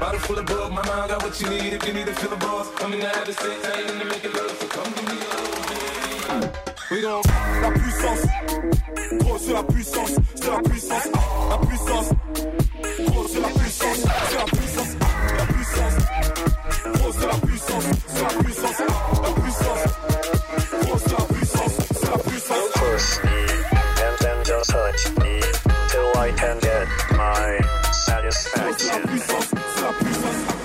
bottle full of bug. My mind got what you need. If you need to fill the buzz. I'm in the habit, sex, I ain't in the love, so come give me a. We gon' La puissance, gros c'est la puissance, c'est la puissance, la puissance, gros c'est la puissance, c'est la puissance, la puissance, gros c'est la puissance, c'est la puissance, la puissance, gros c'est la puissance, c'est la puissance. push me and then just touch me till I can get Sa puissance, sa puissance